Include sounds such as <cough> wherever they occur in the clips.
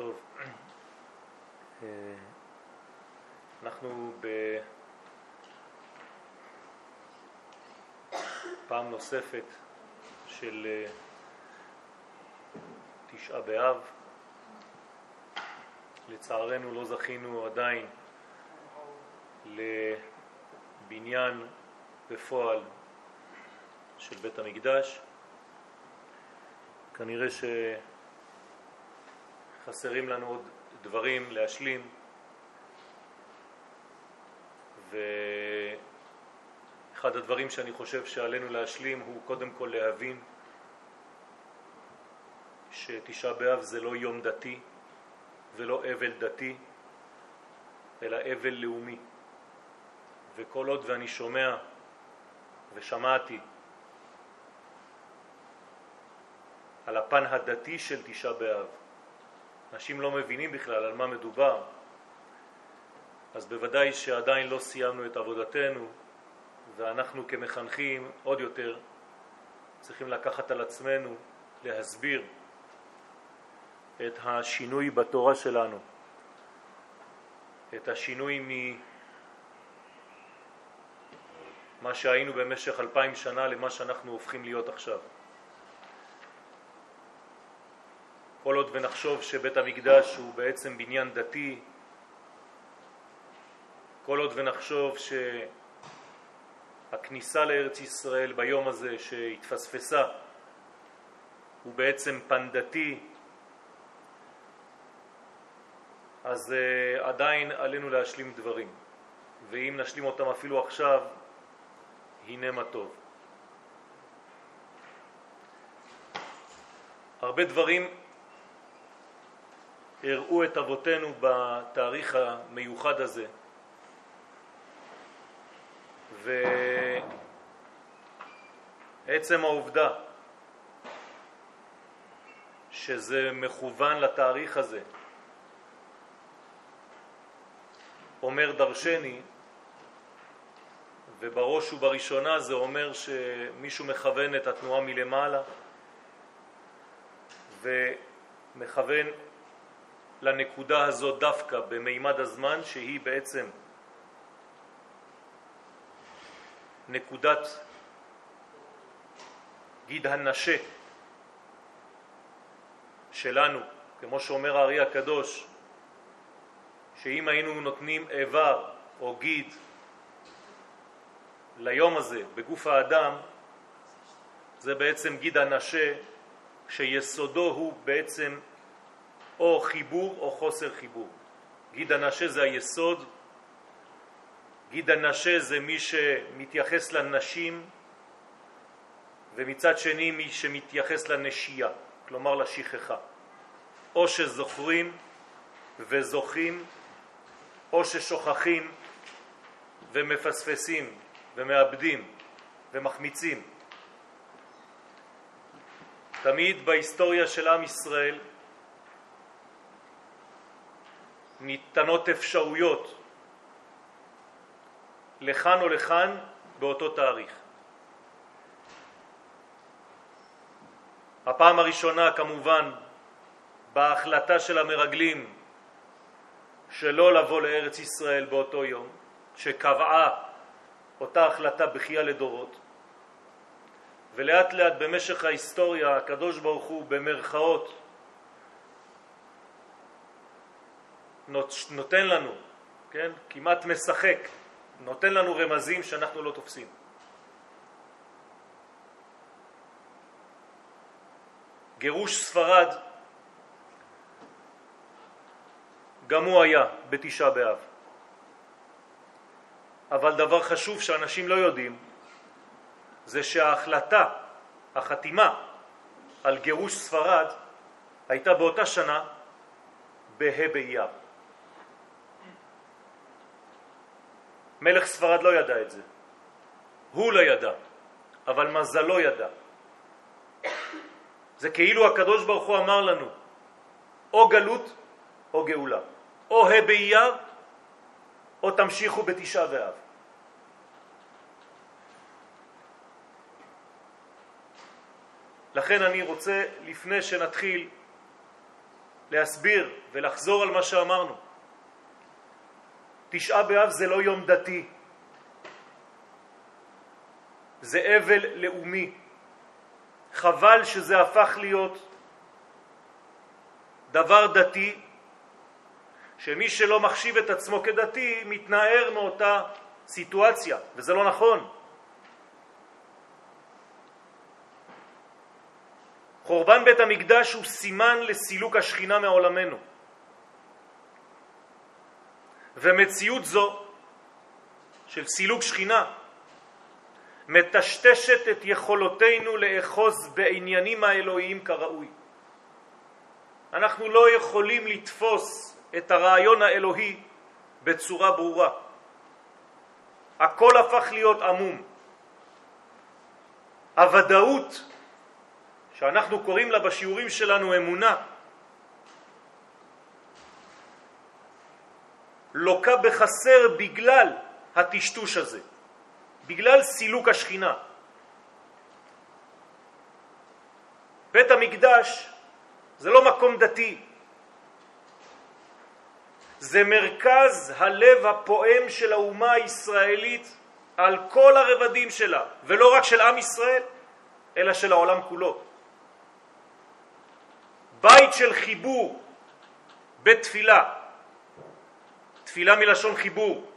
טוב, <clears throat> אה, אנחנו בפעם נוספת של אה, תשעה באב. לצערנו לא זכינו עדיין לבניין בפועל של בית המקדש. כנראה שחסרים לנו עוד דברים להשלים ואחד הדברים שאני חושב שעלינו להשלים הוא קודם כל להבין שתשעה באב זה לא יום דתי ולא אבל דתי אלא אבל לאומי וכל עוד ואני שומע ושמעתי על הפן הדתי של תשעה באב. אנשים לא מבינים בכלל על מה מדובר, אז בוודאי שעדיין לא סיימנו את עבודתנו, ואנחנו כמחנכים עוד יותר צריכים לקחת על עצמנו להסביר את השינוי בתורה שלנו, את השינוי ממה שהיינו במשך אלפיים שנה למה שאנחנו הופכים להיות עכשיו. כל עוד ונחשוב שבית המקדש הוא בעצם בניין דתי, כל עוד ונחשוב שהכניסה לארץ ישראל ביום הזה שהתפספסה הוא בעצם פן דתי, אז uh, עדיין עלינו להשלים דברים, ואם נשלים אותם אפילו עכשיו, הנה מה טוב. הרבה דברים הראו את אבותינו בתאריך המיוחד הזה. ועצם העובדה שזה מכוון לתאריך הזה אומר דרשני, ובראש ובראשונה זה אומר שמישהו מכוון את התנועה מלמעלה ומכוון לנקודה הזאת דווקא במימד הזמן שהיא בעצם נקודת גיד הנשה שלנו, כמו שאומר הארי הקדוש, שאם היינו נותנים איבר או גיד ליום הזה בגוף האדם, זה בעצם גיד הנשה שיסודו הוא בעצם או חיבור או חוסר חיבור. גיד הנשה זה היסוד, גיד הנשה זה מי שמתייחס לנשים ומצד שני מי שמתייחס לנשייה, כלומר לשכחה. או שזוכרים וזוכים או ששוכחים ומפספסים ומאבדים ומחמיצים. תמיד בהיסטוריה של עם ישראל ניתנות אפשרויות לכאן או לכאן באותו תאריך. הפעם הראשונה כמובן בהחלטה של המרגלים שלא לבוא לארץ ישראל באותו יום, שקבעה אותה החלטה בכייה לדורות, ולאט לאט במשך ההיסטוריה הקדוש ברוך הוא במרכאות נותן לנו, כן, כמעט משחק, נותן לנו רמזים שאנחנו לא תופסים. גירוש ספרד גם הוא היה בתשעה באב. אבל דבר חשוב שאנשים לא יודעים זה שההחלטה, החתימה על גירוש ספרד הייתה באותה שנה בה' באייר. מלך ספרד לא ידע את זה. הוא לא ידע, אבל מזלו ידע. זה כאילו הקדוש ברוך הוא אמר לנו, או גלות או גאולה. או ה' באייר או תמשיכו בתשעה באב. לכן אני רוצה, לפני שנתחיל להסביר ולחזור על מה שאמרנו. תשעה באב זה לא יום דתי, זה אבל לאומי. חבל שזה הפך להיות דבר דתי, שמי שלא מחשיב את עצמו כדתי מתנער מאותה סיטואציה, וזה לא נכון. חורבן בית המקדש הוא סימן לסילוק השכינה מעולמנו. ומציאות זו של סילוק שכינה מטשטשת את יכולותינו לאחוז בעניינים האלוהיים כראוי. אנחנו לא יכולים לתפוס את הרעיון האלוהי בצורה ברורה. הכל הפך להיות עמום. הוודאות שאנחנו קוראים לה בשיעורים שלנו אמונה, לוקה בחסר בגלל הטשטוש הזה, בגלל סילוק השכינה. בית המקדש זה לא מקום דתי, זה מרכז הלב הפועם של האומה הישראלית על כל הרבדים שלה, ולא רק של עם ישראל, אלא של העולם כולו. בית של חיבור בתפילה, תפילה מלשון חיבור,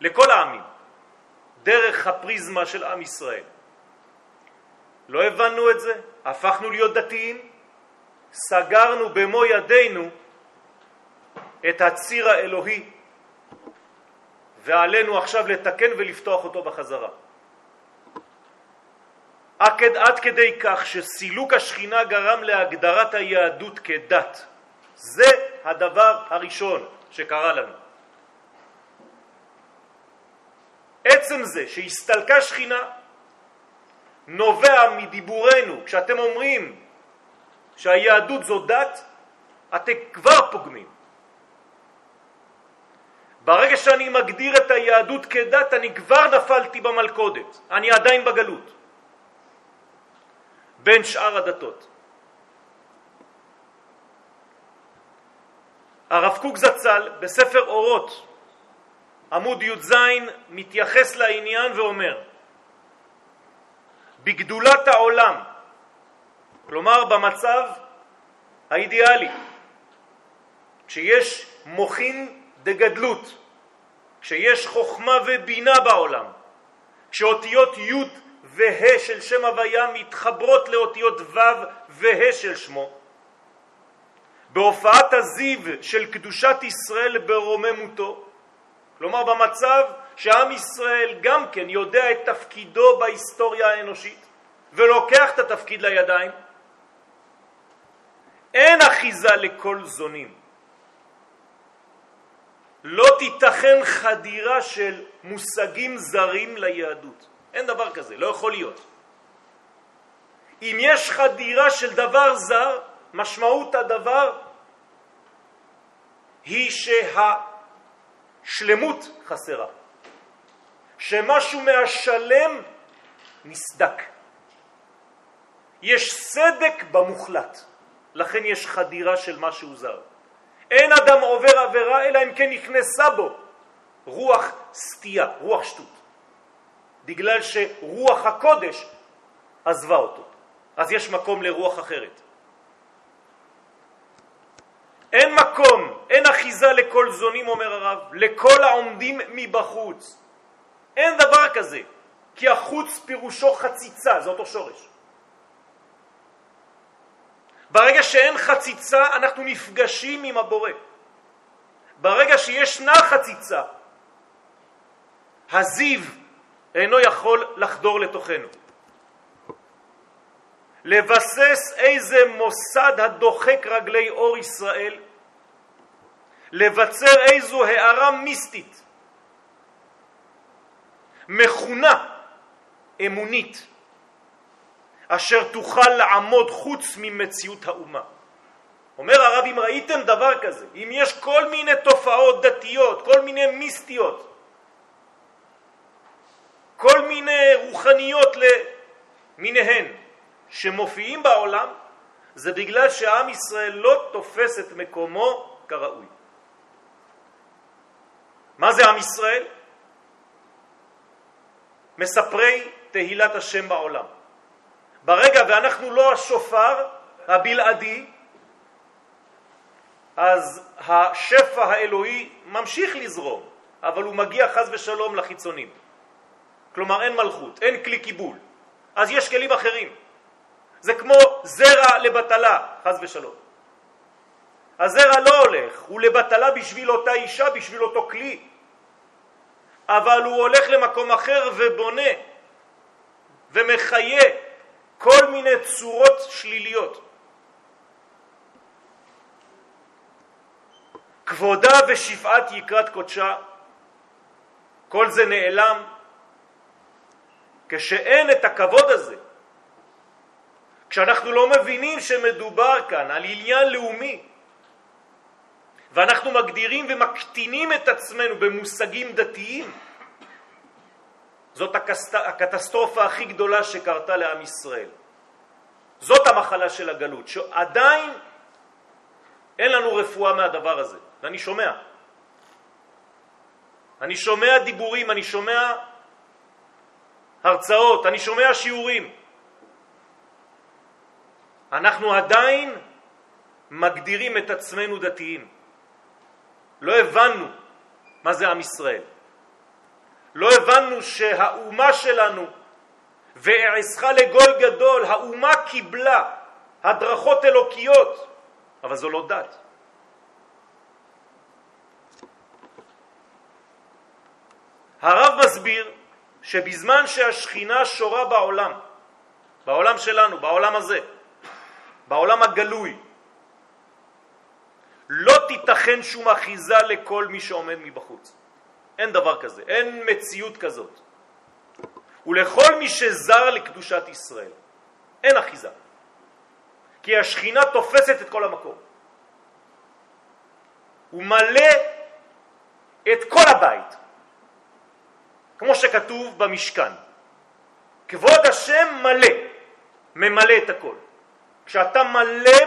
לכל העמים, דרך הפריזמה של עם ישראל. לא הבנו את זה, הפכנו להיות דתיים, סגרנו במו ידינו את הציר האלוהי ועלינו עכשיו לתקן ולפתוח אותו בחזרה. עד, עד כדי כך שסילוק השכינה גרם להגדרת היהדות כדת. זה הדבר הראשון שקרה לנו. עצם זה שהסתלקה שכינה נובע מדיבורנו. כשאתם אומרים שהיהדות זו דת, אתם כבר פוגמים. ברגע שאני מגדיר את היהדות כדת, אני כבר נפלתי במלכודת, אני עדיין בגלות. בין שאר הדתות. הרב קוק זצ"ל בספר אורות עמוד י"ז מתייחס לעניין ואומר בגדולת העולם, כלומר במצב האידיאלי, כשיש מוכין דגדלות, כשיש חוכמה ובינה בעולם, כשאותיות י' וה' של שם הוויה מתחברות לאותיות ו' וה' של שמו. בהופעת הזיו של קדושת ישראל ברוממותו, כלומר במצב שעם ישראל גם כן יודע את תפקידו בהיסטוריה האנושית ולוקח את התפקיד לידיים, אין אחיזה לכל זונים. לא תיתכן חדירה של מושגים זרים ליהדות. אין דבר כזה, לא יכול להיות. אם יש חדירה של דבר זר, משמעות הדבר היא שהשלמות חסרה, שמשהו מהשלם נסדק. יש סדק במוחלט, לכן יש חדירה של משהו זר. אין אדם עובר עבירה אלא אם כן נכנסה בו רוח סטייה, רוח שטות. בגלל שרוח הקודש עזבה אותו. אז יש מקום לרוח אחרת. אין מקום, אין אחיזה לכל זונים, אומר הרב, לכל העומדים מבחוץ. אין דבר כזה, כי החוץ פירושו חציצה, זה אותו שורש. ברגע שאין חציצה, אנחנו נפגשים עם הבורא. ברגע שישנה חציצה, הזיו אינו יכול לחדור לתוכנו. לבסס איזה מוסד הדוחק רגלי אור ישראל, לבצר איזו הערה מיסטית, מכונה אמונית, אשר תוכל לעמוד חוץ ממציאות האומה. אומר הרב, אם ראיתם דבר כזה, אם יש כל מיני תופעות דתיות, כל מיני מיסטיות, כל מיני רוחניות למיניהן שמופיעים בעולם, זה בגלל שעם ישראל לא תופס את מקומו כראוי. מה זה עם ישראל? מספרי תהילת השם בעולם. ברגע ואנחנו לא השופר הבלעדי, אז השפע האלוהי ממשיך לזרום, אבל הוא מגיע חז ושלום לחיצונים. כלומר אין מלכות, אין כלי קיבול. אז יש כלים אחרים. זה כמו זרע לבטלה, חז ושלום. הזרע לא הולך, הוא לבטלה בשביל אותה אישה, בשביל אותו כלי. אבל הוא הולך למקום אחר ובונה ומחיה כל מיני צורות שליליות. כבודה ושפעת יקרת קודשה, כל זה נעלם כשאין את הכבוד הזה. כשאנחנו לא מבינים שמדובר כאן על עניין לאומי, ואנחנו מגדירים ומקטינים את עצמנו במושגים דתיים, זאת הקטסטרופה הכי גדולה שקרתה לעם ישראל. זאת המחלה של הגלות, שעדיין אין לנו רפואה מהדבר הזה, ואני שומע. אני שומע דיבורים, אני שומע הרצאות, אני שומע שיעורים. אנחנו עדיין מגדירים את עצמנו דתיים. לא הבנו מה זה עם ישראל. לא הבנו שהאומה שלנו, ואעשך לגוי גדול, האומה קיבלה הדרכות אלוקיות, אבל זו לא דת. הרב מסביר שבזמן שהשכינה שורה בעולם, בעולם שלנו, בעולם הזה, בעולם הגלוי, לא תיתכן שום אחיזה לכל מי שעומד מבחוץ. אין דבר כזה, אין מציאות כזאת. ולכל מי שזר לקדושת ישראל. אין אחיזה. כי השכינה תופסת את כל המקום. הוא מלא את כל הבית, כמו שכתוב במשכן. כבוד השם מלא, ממלא את הכל. כשאתה מלא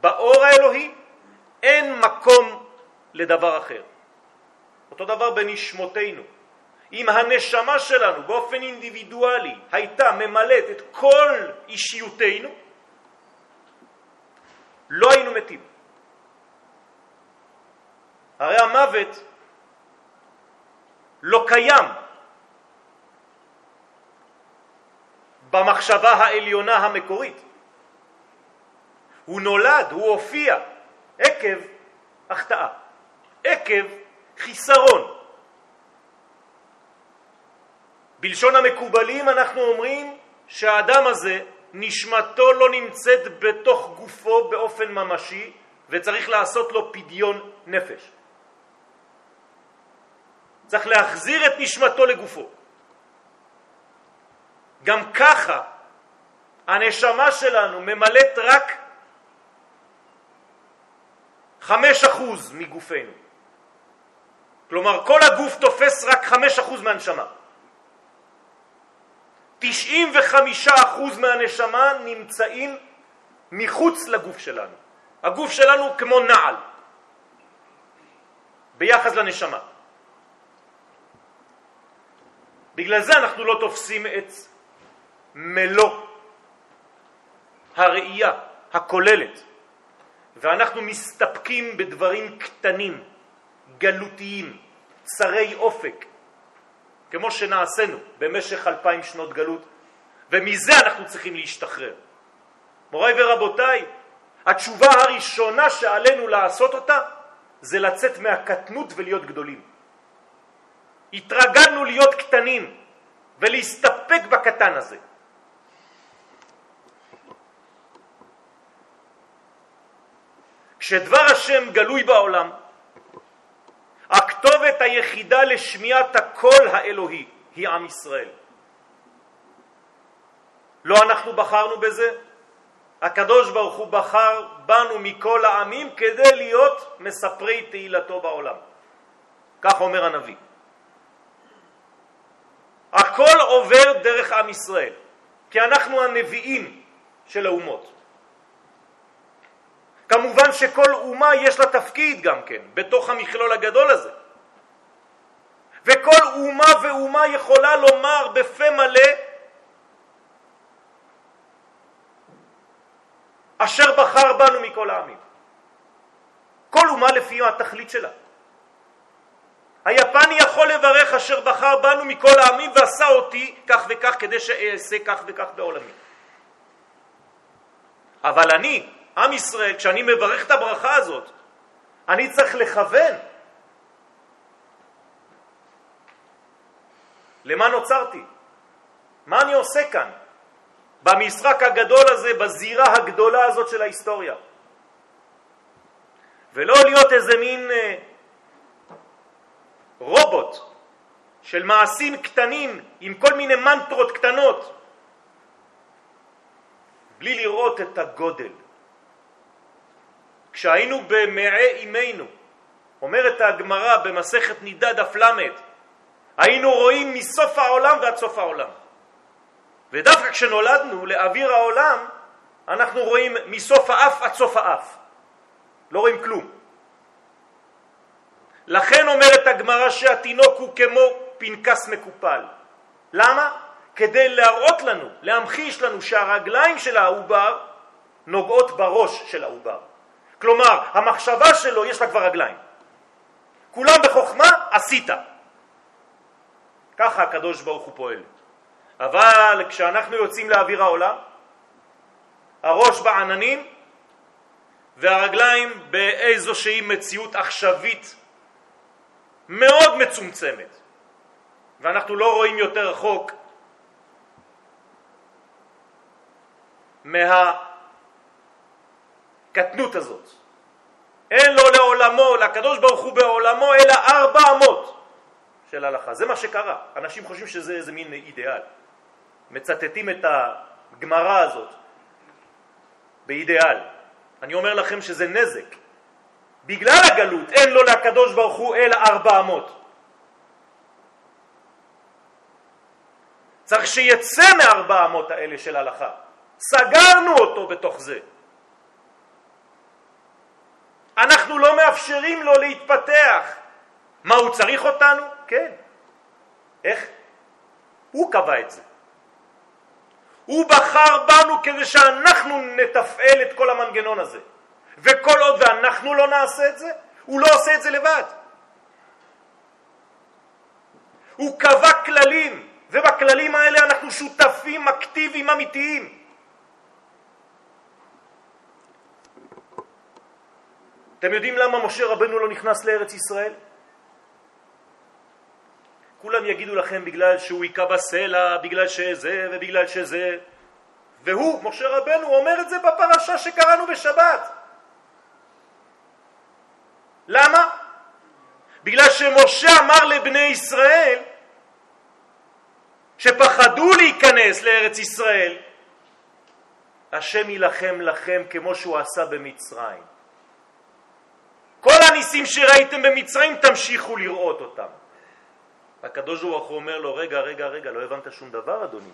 באור האלוהי, אין מקום לדבר אחר. אותו דבר בנשמותינו. אם הנשמה שלנו באופן אינדיבידואלי הייתה ממלאת את כל אישיותנו, לא היינו מתים. הרי המוות לא קיים במחשבה העליונה המקורית. הוא נולד, הוא הופיע עקב החטאה, עקב חיסרון. בלשון המקובלים אנחנו אומרים שהאדם הזה, נשמתו לא נמצאת בתוך גופו באופן ממשי וצריך לעשות לו פדיון נפש. צריך להחזיר את נשמתו לגופו. גם ככה הנשמה שלנו ממלאת רק חמש אחוז מגופנו. כלומר, כל הגוף תופס רק חמש אחוז מהנשמה. 95% מהנשמה נמצאים מחוץ לגוף שלנו. הגוף שלנו כמו נעל ביחס לנשמה. בגלל זה אנחנו לא תופסים את מלוא הראייה הכוללת, ואנחנו מסתפקים בדברים קטנים, גלותיים, צרי אופק, כמו שנעשינו במשך אלפיים שנות גלות, ומזה אנחנו צריכים להשתחרר. מוריי ורבותיי, התשובה הראשונה שעלינו לעשות אותה זה לצאת מהקטנות ולהיות גדולים. התרגלנו להיות קטנים ולהסתפק בקטן הזה. כשדבר השם גלוי בעולם, הכתובת היחידה לשמיעת הקול האלוהי היא עם ישראל. לא אנחנו בחרנו בזה, הקדוש ברוך הוא בחר בנו מכל העמים כדי להיות מספרי תהילתו בעולם. כך אומר הנביא. הכל עובר דרך עם ישראל, כי אנחנו הנביאים של האומות. כמובן שכל אומה יש לה תפקיד גם כן, בתוך המכלול הגדול הזה. וכל אומה ואומה יכולה לומר בפה מלא אשר בחר בנו מכל העמים. כל אומה לפי התכלית שלה. היפני יכול לברך אשר בחר בנו מכל העמים ועשה אותי כך וכך כדי שאעשה כך וכך בעולמי. אבל אני, עם ישראל, כשאני מברך את הברכה הזאת, אני צריך לכוון. למה נוצרתי? מה אני עושה כאן? במשחק הגדול הזה, בזירה הגדולה הזאת של ההיסטוריה. ולא להיות איזה מין אה, רובוט של מעשים קטנים עם כל מיני מנטרות קטנות, בלי לראות את הגודל. כשהיינו במעי אימנו, אומרת הגמרא במסכת נידה דף למד, היינו רואים מסוף העולם ועד סוף העולם. ודווקא כשנולדנו לאוויר העולם, אנחנו רואים מסוף האף עד סוף האף. לא רואים כלום. לכן אומרת הגמרא שהתינוק הוא כמו פנקס מקופל. למה? כדי להראות לנו, להמחיש לנו שהרגליים של העובר נוגעות בראש של העובר. כלומר, המחשבה שלו יש לה כבר רגליים. כולם בחוכמה עשית. ככה הקדוש ברוך הוא פועל. אבל כשאנחנו יוצאים לאוויר העולם, הראש בעננים והרגליים באיזושהי מציאות עכשווית מאוד מצומצמת, ואנחנו לא רואים יותר רחוק מהקטנות הזאת. אין לו לעולמו, לקדוש ברוך הוא בעולמו, אלא ארבע אמות של הלכה. זה מה שקרה. אנשים חושבים שזה איזה מין אידיאל. מצטטים את הגמרה הזאת באידיאל. אני אומר לכם שזה נזק. בגלל הגלות אין לו לקדוש ברוך הוא אלא ארבע אמות. צריך שיצא מארבע אמות האלה של הלכה. סגרנו אותו בתוך זה. אנחנו לא מאפשרים לו להתפתח. מה, הוא צריך אותנו? כן. איך? הוא קבע את זה. הוא בחר בנו כדי שאנחנו נתפעל את כל המנגנון הזה. וכל עוד ואנחנו לא נעשה את זה, הוא לא עושה את זה לבד. הוא קבע כללים, ובכללים האלה אנחנו שותפים אקטיביים אמיתיים. אתם יודעים למה משה רבנו לא נכנס לארץ ישראל? כולם יגידו לכם בגלל שהוא היכה בסלע, בגלל שזה ובגלל שזה. והוא, משה רבנו, אומר את זה בפרשה שקראנו בשבת. למה? בגלל שמשה אמר לבני ישראל שפחדו להיכנס לארץ ישראל, השם יילחם לכם כמו שהוא עשה במצרים. כל הניסים שראיתם במצרים תמשיכו לראות אותם. הקדוש ברוך הוא אומר לו, רגע, רגע, רגע, לא הבנת שום דבר, אדוני.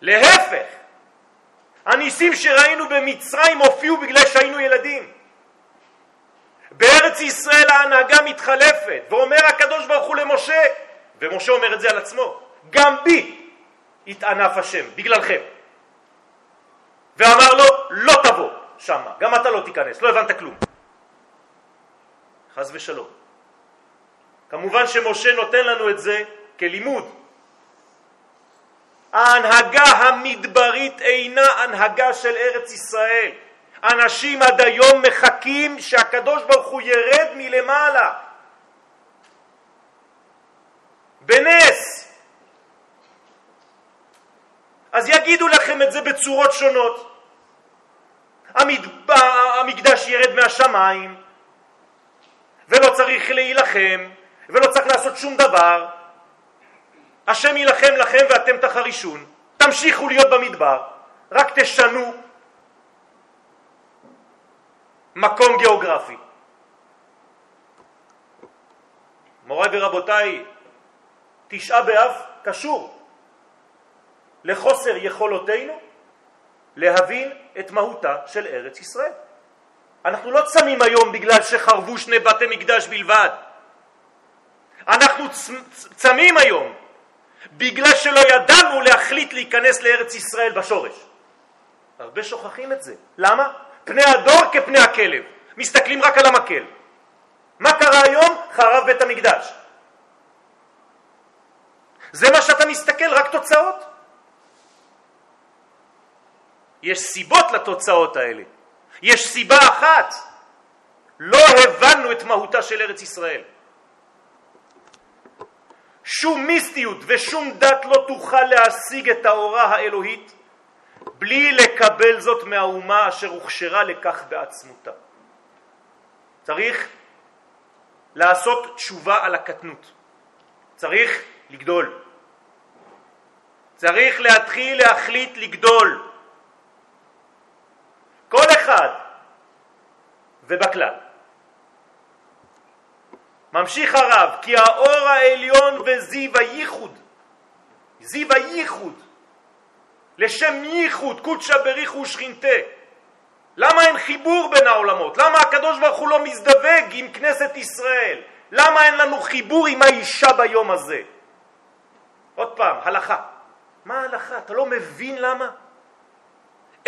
להפך, הניסים שראינו במצרים הופיעו בגלל שהיינו ילדים. בארץ ישראל ההנהגה מתחלפת, ואומר הקדוש ברוך הוא למשה, ומשה אומר את זה על עצמו, גם בי התענף השם, בגללכם. ואמר לו, לא תבוא שמה, גם אתה לא תיכנס, לא הבנת כלום. חז ושלום. כמובן שמשה נותן לנו את זה כלימוד. ההנהגה המדברית אינה הנהגה של ארץ ישראל. אנשים עד היום מחכים שהקדוש ברוך הוא ירד מלמעלה. בנס. אז יגידו לכם את זה בצורות שונות. המקדש ירד מהשמיים, ולא צריך להילחם, ולא צריך לעשות שום דבר. השם יילחם לכם ואתם תחרישון. תמשיכו להיות במדבר, רק תשנו מקום גיאוגרפי. מוריי ורבותיי, תשעה באב קשור לחוסר יכולותינו להבין את מהותה של ארץ ישראל. אנחנו לא צמים היום בגלל שחרבו שני בתי מקדש בלבד. אנחנו צמים היום בגלל שלא ידענו להחליט להיכנס לארץ ישראל בשורש. הרבה שוכחים את זה. למה? פני הדור כפני הכלב. מסתכלים רק על המקל. מה קרה היום? חרב בית המקדש. זה מה שאתה מסתכל, רק תוצאות. יש סיבות לתוצאות האלה. יש סיבה אחת, לא הבנו את מהותה של ארץ ישראל. שום מיסטיות ושום דת לא תוכל להשיג את האורה האלוהית בלי לקבל זאת מהאומה אשר הוכשרה לכך בעצמותה. צריך לעשות תשובה על הקטנות. צריך לגדול. צריך להתחיל להחליט לגדול. כל אחד ובכלל. ממשיך הרב, כי האור העליון וזיו הייחוד, זיו הייחוד, לשם ייחוד, קודשא בריחו ושכינתה. למה אין חיבור בין העולמות? למה הקדוש ברוך הוא לא מזדווג עם כנסת ישראל? למה אין לנו חיבור עם האישה ביום הזה? עוד פעם, הלכה. מה ההלכה? אתה לא מבין למה?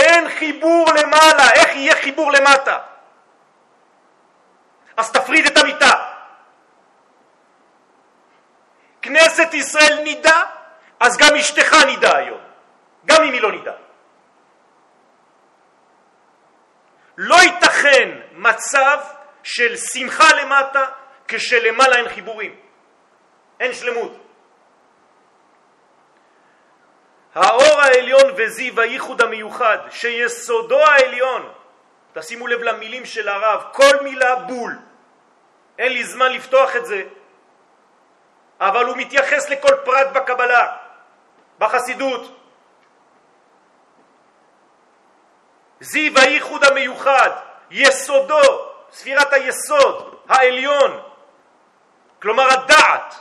אין חיבור למעלה, איך יהיה חיבור למטה? אז תפריד את המיטה. כנסת ישראל נידה, אז גם אשתך נידה היום, גם אם היא לא נידה. לא ייתכן מצב של שמחה למטה כשלמעלה אין חיבורים, אין שלמות. האור העליון וזיו הייחוד המיוחד שיסודו העליון, תשימו לב למילים של הרב, כל מילה בול, אין לי זמן לפתוח את זה, אבל הוא מתייחס לכל פרט בקבלה, בחסידות. זיו הייחוד המיוחד, יסודו, ספירת היסוד, העליון, כלומר הדעת,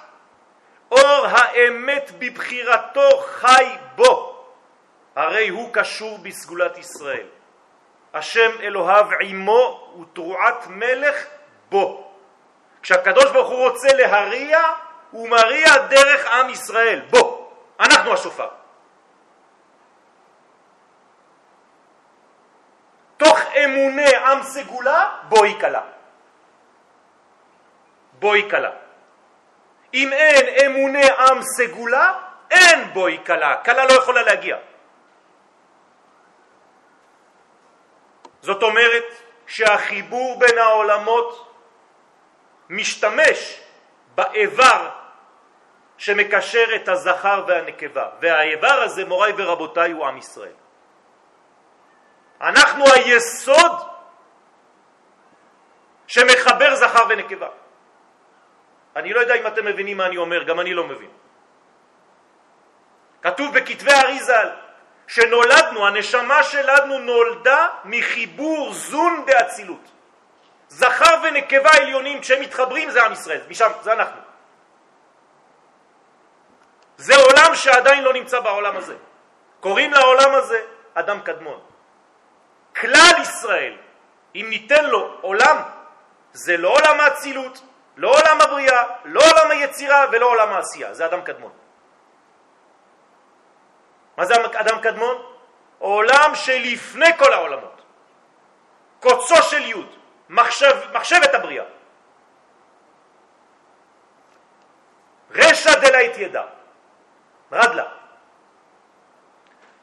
אור האמת בבחירתו חי בו, הרי הוא קשור בסגולת ישראל. השם אלוהיו עמו ותרועת מלך בו. כשהקדוש ברוך הוא רוצה להריע, הוא מריע דרך עם ישראל, בו. אנחנו השופר. תוך אמוני עם סגולה, בו היא קלה. בו היא קלה. אם אין אמוני עם סגולה, אין בו היא קלה. קלה לא יכולה להגיע. זאת אומרת שהחיבור בין העולמות משתמש באיבר שמקשר את הזכר והנקבה, והאיבר הזה, מוריי ורבותיי, הוא עם ישראל. אנחנו היסוד שמחבר זכר ונקבה. אני לא יודע אם אתם מבינים מה אני אומר, גם אני לא מבין. כתוב בכתבי אריזל שנולדנו, הנשמה שלנו נולדה מחיבור זון באצילות. זכר ונקבה עליונים, כשהם מתחברים זה עם ישראל, משם, זה אנחנו. זה עולם שעדיין לא נמצא בעולם הזה. קוראים לעולם הזה אדם קדמון. כלל ישראל, אם ניתן לו עולם, זה לא עולם האצילות, לא עולם הבריאה, לא עולם היצירה ולא עולם העשייה, זה אדם קדמון. מה זה אדם קדמון? עולם שלפני כל העולמות. קוצו של י', מחשב, מחשבת הבריאה. רשע דלית ידע, רדלה.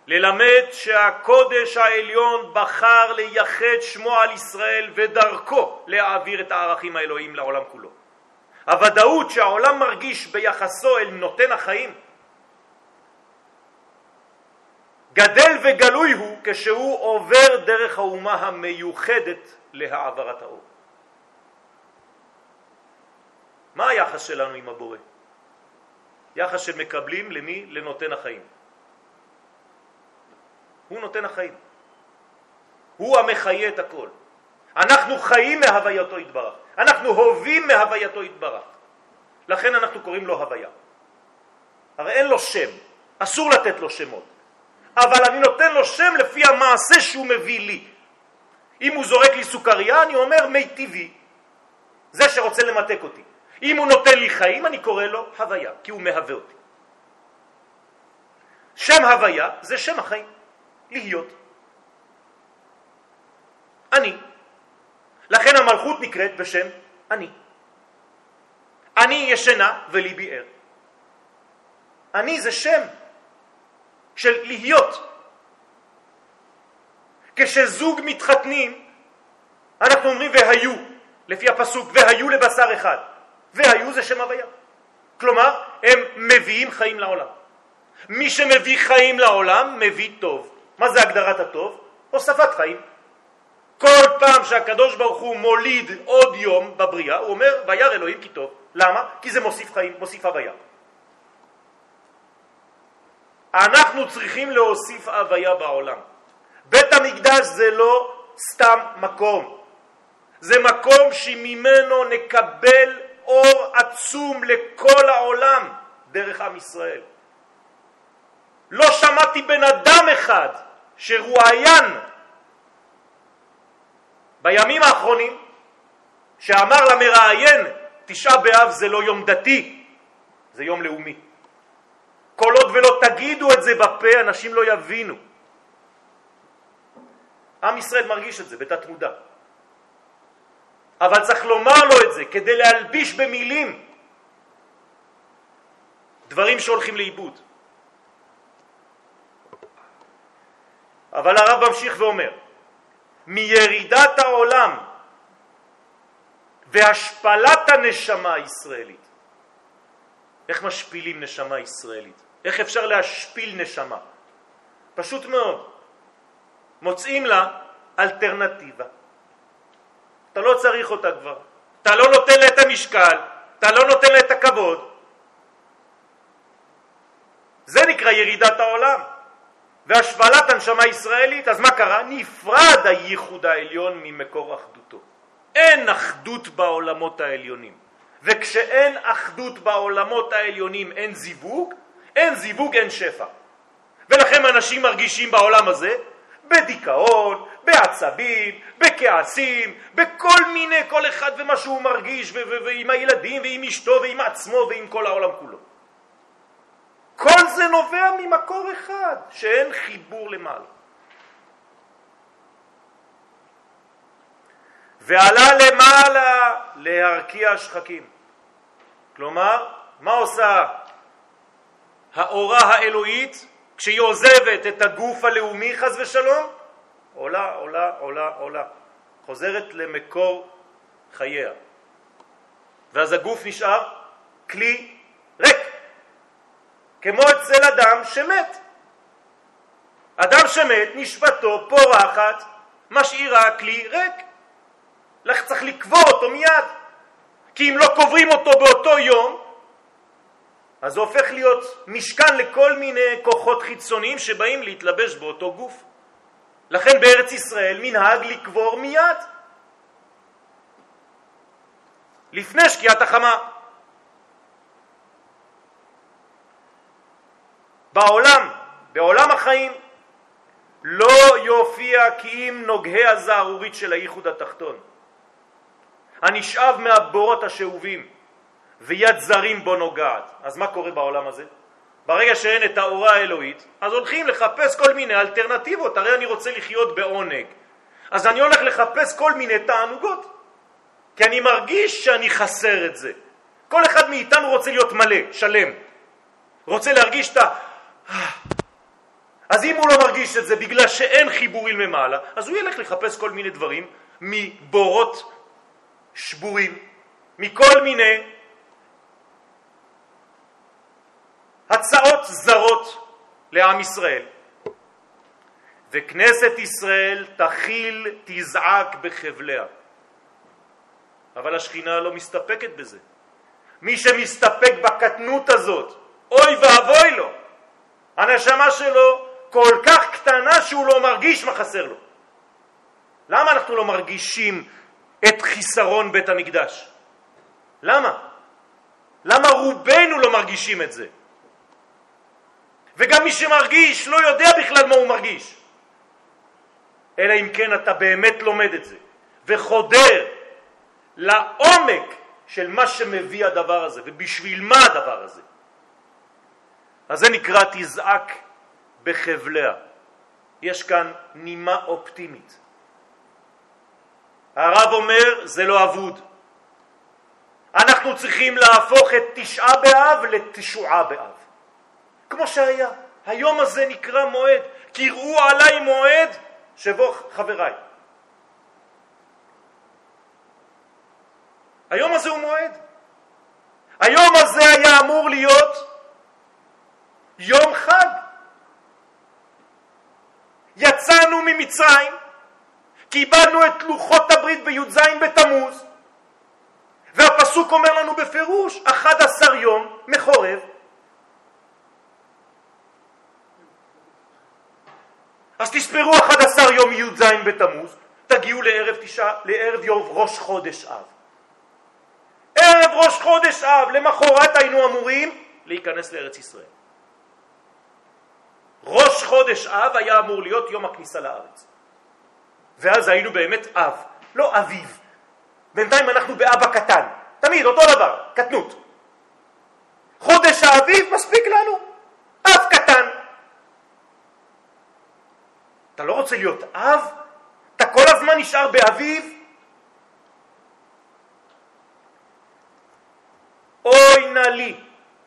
ללמד שהקודש העליון בחר לייחד שמו על ישראל ודרכו להעביר את הערכים האלוהים לעולם כולו. הוודאות שהעולם מרגיש ביחסו אל נותן החיים גדל וגלוי הוא כשהוא עובר דרך האומה המיוחדת להעברת האור. מה היחס שלנו עם הבורא? יחס של מקבלים למי? לנותן החיים. הוא נותן החיים. הוא המחיה את הכל. אנחנו חיים מהווייתו יתברך. אנחנו הובים מהווייתו יתברך. לכן אנחנו קוראים לו הוויה. הרי אין לו שם, אסור לתת לו שמות. אבל אני נותן לו שם לפי המעשה שהוא מביא לי. אם הוא זורק לי סוכריה, אני אומר מי טבעי, זה שרוצה למתק אותי. אם הוא נותן לי חיים, אני קורא לו הוויה, כי הוא מהווה אותי. שם הוויה זה שם החיים, להיות. אני. לכן המלכות נקראת בשם אני. אני ישנה וליבי ער. אני זה שם של להיות. כשזוג מתחתנים, אנחנו אומרים והיו, לפי הפסוק, והיו לבשר אחד. והיו זה שם הוויה. כלומר, הם מביאים חיים לעולם. מי שמביא חיים לעולם מביא טוב. מה זה הגדרת הטוב? הוספת חיים. כל פעם שהקדוש ברוך הוא מוליד עוד יום בבריאה, הוא אומר, וירא אלוהים כי טוב. למה? כי זה מוסיף חיים, מוסיף הוויה. אנחנו צריכים להוסיף הוויה בעולם. בית המקדש זה לא סתם מקום, זה מקום שממנו נקבל אור עצום לכל העולם דרך עם ישראל. לא שמעתי בן אדם אחד שרואיין בימים האחרונים שאמר למראיין תשעה באב זה לא יום דתי, זה יום לאומי. כל עוד ולא תגידו את זה בפה, אנשים לא יבינו. עם ישראל מרגיש את זה בתת מודע. אבל צריך לומר לו את זה כדי להלביש במילים דברים שהולכים לאיבוד. אבל הרב ממשיך ואומר, מירידת העולם והשפלת הנשמה הישראלית, איך משפילים נשמה ישראלית? איך אפשר להשפיל נשמה? פשוט מאוד. מוצאים לה אלטרנטיבה. אתה לא צריך אותה כבר. אתה לא נותן לה את המשקל, אתה לא נותן לה את הכבוד. זה נקרא ירידת העולם. והשפלת הנשמה הישראלית, אז מה קרה? נפרד הייחוד העליון ממקור אחדותו. אין אחדות בעולמות העליונים. וכשאין אחדות בעולמות העליונים אין זיווג, אין זיווג אין שפע. ולכן אנשים מרגישים בעולם הזה בדיכאון, בעצבים, בכעסים, בכל מיני, כל אחד ומה שהוא מרגיש, ועם הילדים, ועם אשתו, ועם עצמו, ועם כל העולם כולו. נובע ממקור אחד, שאין חיבור למעלה. ועלה למעלה להרקיע שחקים. כלומר, מה עושה האורה האלוהית כשהיא עוזבת את הגוף הלאומי חז ושלום? עולה, עולה, עולה, עולה. חוזרת למקור חייה. ואז הגוף נשאר כלי כמו אצל אדם שמת. אדם שמת, נשבתו פורחת, משאירה כלי ריק. לך צריך לקבור אותו מיד, כי אם לא קוברים אותו באותו יום, אז זה הופך להיות משכן לכל מיני כוחות חיצוניים שבאים להתלבש באותו גוף. לכן בארץ ישראל מנהג לקבור מיד, לפני שקיעת החמה. בעולם, בעולם החיים, לא יופיע כי אם נוגהי הזערורית של הייחוד התחתון, הנשאב מהבורות השאובים, ויד זרים בו נוגעת. אז מה קורה בעולם הזה? ברגע שאין את האורה האלוהית, אז הולכים לחפש כל מיני אלטרנטיבות, הרי אני רוצה לחיות בעונג. אז אני הולך לחפש כל מיני תענוגות, כי אני מרגיש שאני חסר את זה. כל אחד מאיתנו רוצה להיות מלא, שלם. רוצה להרגיש את. אז אם הוא לא מרגיש את זה בגלל שאין חיבורים למעלה, אז הוא ילך לחפש כל מיני דברים מבורות שבורים, מכל מיני הצעות זרות לעם ישראל. וכנסת ישראל תכיל, תזעק בחבליה. אבל השכינה לא מסתפקת בזה. מי שמסתפק בקטנות הזאת, אוי ואבוי לו. הנשמה שלו כל כך קטנה שהוא לא מרגיש מה חסר לו. למה אנחנו לא מרגישים את חיסרון בית המקדש? למה? למה רובנו לא מרגישים את זה? וגם מי שמרגיש לא יודע בכלל מה הוא מרגיש. אלא אם כן אתה באמת לומד את זה וחודר לעומק של מה שמביא הדבר הזה ובשביל מה הדבר הזה. אז זה נקרא תזעק בחבליה. יש כאן נימה אופטימית. הרב אומר זה לא אבוד. אנחנו צריכים להפוך את תשעה באב לתשועה באב. כמו שהיה. היום הזה נקרא מועד. קראו עליי מועד שבו חבריי. היום הזה הוא מועד. היום הזה היה אמור להיות יום חג. יצאנו ממצרים, קיבלנו את לוחות הברית בי"ז בתמוז, והפסוק אומר לנו בפירוש, 11 יום מחורב. אז תספרו 11 יום י"ז בתמוז, תגיעו לערב, תשע, לערב יום ראש חודש אב. ערב ראש חודש אב, למחרת היינו אמורים להיכנס לארץ ישראל. ראש חודש אב היה אמור להיות יום הכניסה לארץ. ואז היינו באמת אב, לא אביב. בינתיים אנחנו באבא קטן, תמיד אותו דבר, קטנות. חודש האביב מספיק לנו, אב קטן. אתה לא רוצה להיות אב? אתה כל הזמן נשאר באביב? אוי נא לי,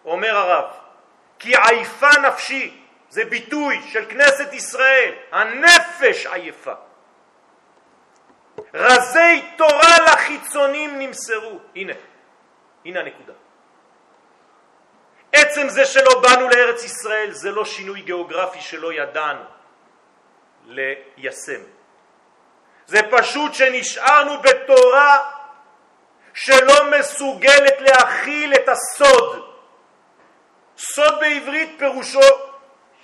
אומר הרב, כי עייפה נפשי, זה ביטוי של כנסת ישראל, הנפש עייפה. רזי תורה לחיצונים נמסרו. הנה, הנה הנקודה. עצם זה שלא באנו לארץ ישראל זה לא שינוי גיאוגרפי שלא ידענו ליישם. זה פשוט שנשארנו בתורה שלא מסוגלת להכיל את הסוד. סוד בעברית פירושו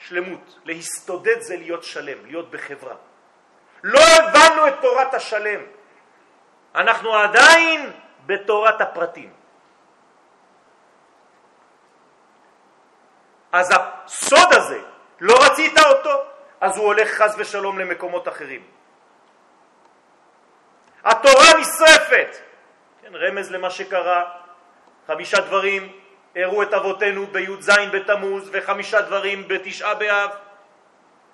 שלמות, להסתודד זה להיות שלם, להיות בחברה. לא הבנו את תורת השלם. אנחנו עדיין בתורת הפרטים. אז הסוד הזה, לא רצית אותו, אז הוא הולך חז ושלום למקומות אחרים. התורה נשרפת, כן, רמז למה שקרה, חמישה דברים הראו את אבותינו בי"ז בתמוז וחמישה דברים בתשעה באב,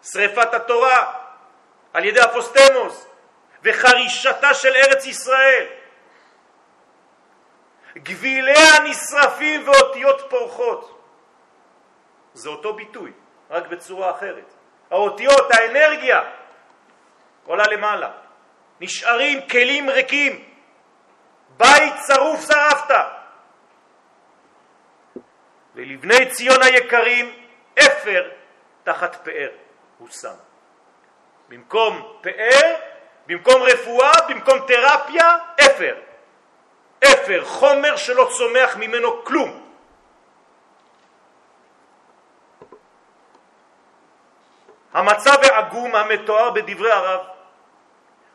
שרפת התורה, על ידי אפוסטמוס וחרישתה של ארץ ישראל. גביליה נשרפים ואותיות פורחות. זה אותו ביטוי, רק בצורה אחרת. האותיות, האנרגיה, עולה למעלה. נשארים כלים ריקים. בית שרוף שרפת. ולבני ציון היקרים אפר תחת פאר הוא שם. במקום פאר, במקום רפואה, במקום תרפיה, אפר. אפר, חומר שלא צומח ממנו כלום. המצב העגום המתואר בדברי הרב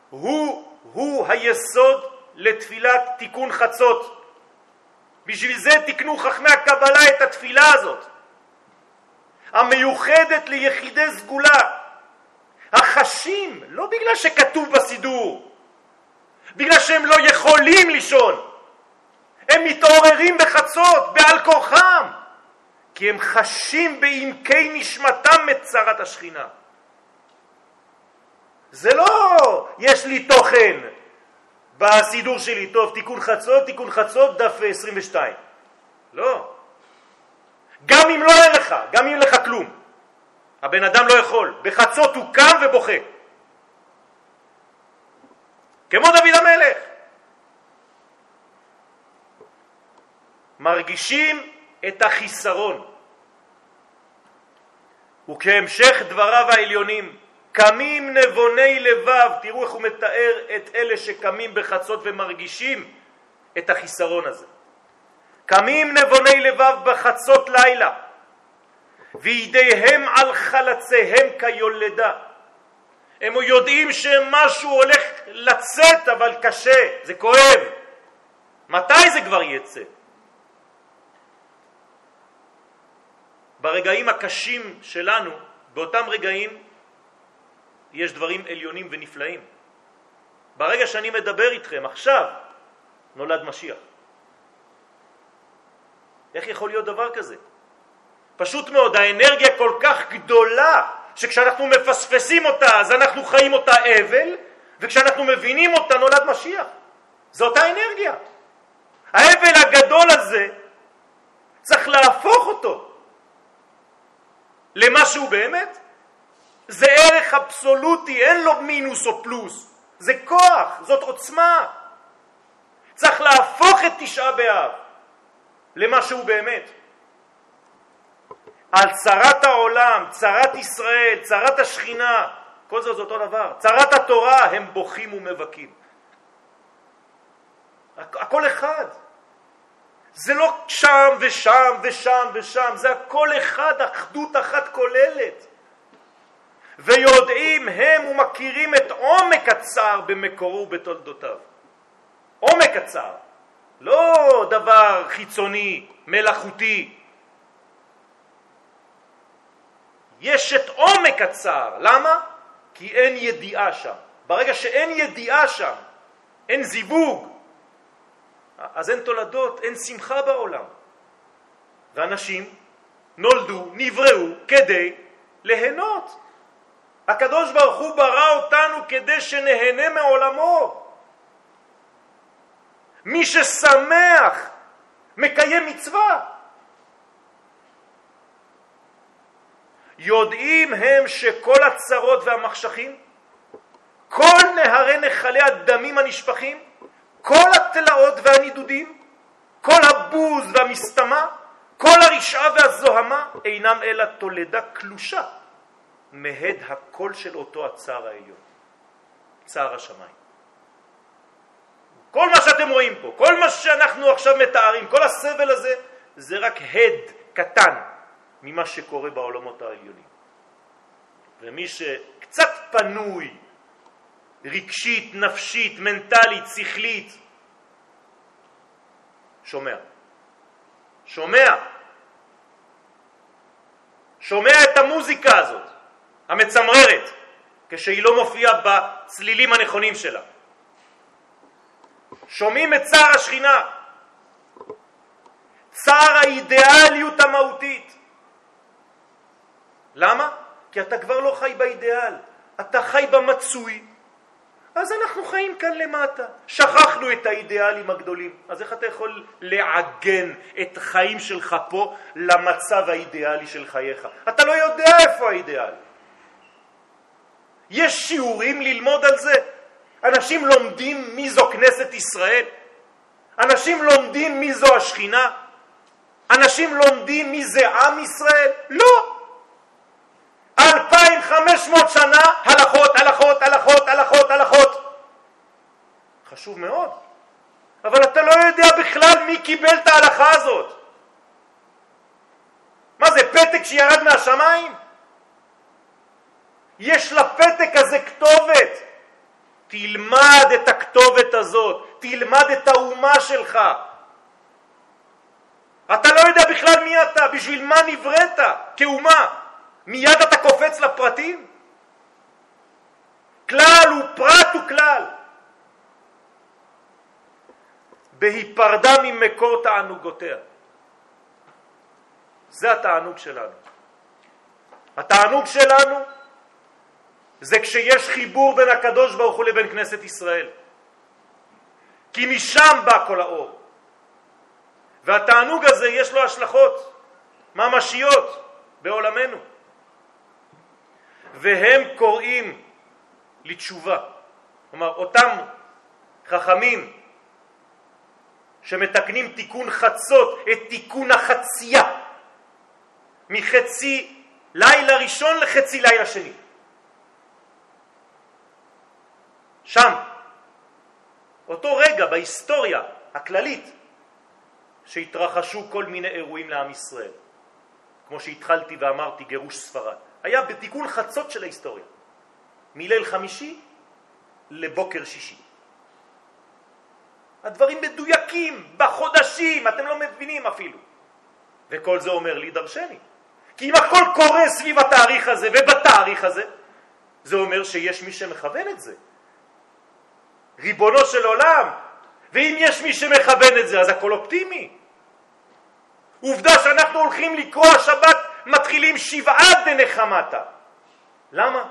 הוא, הוא היסוד לתפילת תיקון חצות. בשביל זה תקנו חכמי הקבלה את התפילה הזאת, המיוחדת ליחידי סגולה, החשים, לא בגלל שכתוב בסידור, בגלל שהם לא יכולים לישון. הם מתעוררים בחצות, בעל כורחם, כי הם חשים בעמקי נשמתם את צרת השכינה. זה לא יש לי תוכן בסידור שלי, טוב, תיקון חצות, תיקון חצות, דף 22. לא. גם אם לא אין לך, גם אם אין לך כלום. הבן אדם לא יכול. בחצות הוא קם ובוכה. כמו דוד המלך. מרגישים את החיסרון. וכהמשך דבריו העליונים, קמים נבוני לבב, תראו איך הוא מתאר את אלה שקמים בחצות ומרגישים את החיסרון הזה. קמים נבוני לבב בחצות לילה, וידיהם על חלציהם כיולדה. הם יודעים שמשהו הולך לצאת, אבל קשה, זה כואב. מתי זה כבר יצא? ברגעים הקשים שלנו, באותם רגעים יש דברים עליונים ונפלאים. ברגע שאני מדבר איתכם, עכשיו נולד משיח. איך יכול להיות דבר כזה? פשוט מאוד, האנרגיה כל כך גדולה, שכשאנחנו מפספסים אותה אז אנחנו חיים אותה אבל, וכשאנחנו מבינים אותה נולד משיח. זו אותה אנרגיה. האבל הגדול הזה, צריך להפוך אותו למה שהוא באמת. זה ערך אבסולוטי, אין לו מינוס או פלוס. זה כוח, זאת עוצמה. צריך להפוך את תשעה באב למה שהוא באמת. על צרת העולם, צרת ישראל, צרת השכינה, כל זה זה אותו דבר. צרת התורה הם בוכים ומבכים. הכל אחד. זה לא שם ושם ושם ושם, זה הכל אחד, אחדות אחת כוללת. ויודעים הם ומכירים את עומק הצער במקורו ובתולדותיו. עומק הצער, לא דבר חיצוני, מלאכותי. יש את עומק הצער, למה? כי אין ידיעה שם. ברגע שאין ידיעה שם, אין זיווג, אז אין תולדות, אין שמחה בעולם. ואנשים נולדו, נבראו, כדי ליהנות. הקדוש ברוך הוא ברא אותנו כדי שנהנה מעולמו. מי ששמח מקיים מצווה. יודעים הם שכל הצרות והמחשכים, כל נהרי נחלי הדמים הנשפכים, כל התלאות והנידודים, כל הבוז והמסתמה, כל הרשעה והזוהמה אינם אלא תולדה קלושה מהד הקול של אותו הצער העליון, צער השמיים. כל מה שאתם רואים פה, כל מה שאנחנו עכשיו מתארים, כל הסבל הזה, זה רק הד קטן ממה שקורה בעולמות העליונים. ומי שקצת פנוי רגשית, נפשית, מנטלית, שכלית, שומע. שומע. שומע את המוזיקה הזאת, המצמררת, כשהיא לא מופיעה בצלילים הנכונים שלה. שומעים את צער השכינה, צער האידיאליות המהותית. למה? כי אתה כבר לא חי באידיאל, אתה חי במצוי, אז אנחנו חיים כאן למטה. שכחנו את האידיאלים הגדולים. אז איך אתה יכול לעגן את החיים שלך פה למצב האידיאלי של חייך? אתה לא יודע איפה האידיאל. יש שיעורים ללמוד על זה? אנשים לומדים מי זו כנסת ישראל? אנשים לומדים מי זו השכינה? אנשים לומדים מי זה עם ישראל? לא. 2,500 שנה הלכות, הלכות, הלכות, הלכות, הלכות. חשוב מאוד. אבל אתה לא יודע בכלל מי קיבל את ההלכה הזאת. מה זה, פתק שירד מהשמיים? יש לפתק הזה כתובת. תלמד את הכתובת הזאת, תלמד את האומה שלך. אתה לא יודע בכלל מי אתה, בשביל מה נבראת כאומה. מיד אתה קופץ לפרטים? כלל הוא פרט הוא כלל. בהיפרדה ממקור תענוגותיה. זה התענוג שלנו. התענוג שלנו זה כשיש חיבור בין הקדוש ברוך הוא לבין כנסת ישראל. כי משם בא כל האור. והתענוג הזה יש לו השלכות ממשיות בעולמנו. והם קוראים לתשובה. כלומר, אותם חכמים שמתקנים תיקון חצות, את תיקון החצייה, מחצי לילה ראשון לחצי לילה שני. שם, אותו רגע בהיסטוריה הכללית, שהתרחשו כל מיני אירועים לעם ישראל. כמו שהתחלתי ואמרתי, גירוש ספרד. היה בתיקון חצות של ההיסטוריה, מליל חמישי לבוקר שישי. הדברים מדויקים, בחודשים, אתם לא מבינים אפילו. וכל זה אומר לי דרשני. כי אם הכל קורה סביב התאריך הזה ובתאריך הזה, זה אומר שיש מי שמכוון את זה. ריבונו של עולם, ואם יש מי שמכוון את זה, אז הכל אופטימי. עובדה שאנחנו הולכים לקרוא השבת, מתחילים שבעה דנחמתה. למה?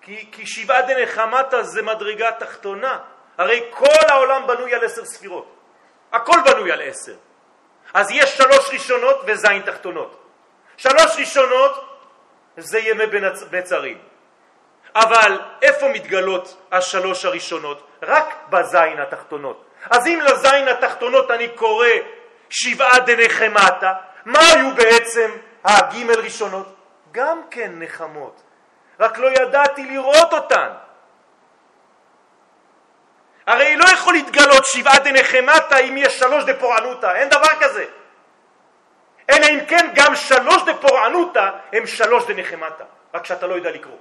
כי, כי שבעה דנחמתה זה מדרגה תחתונה. הרי כל העולם בנוי על עשר ספירות. הכל בנוי על עשר. אז יש שלוש ראשונות וזין תחתונות. שלוש ראשונות זה ימי בנצרים. אבל איפה מתגלות השלוש הראשונות? רק בזין התחתונות. אז אם לזין התחתונות אני קורא שבעה דנחמתה, מה היו בעצם הגימל ראשונות? גם כן נחמות, רק לא ידעתי לראות אותן. הרי לא יכול להתגלות שבעה דנחמתה אם יש שלוש דפורענותה, אין דבר כזה. אלא אם כן גם שלוש דפורענותה הם שלוש דנחמתה, רק שאתה לא יודע לקרוא.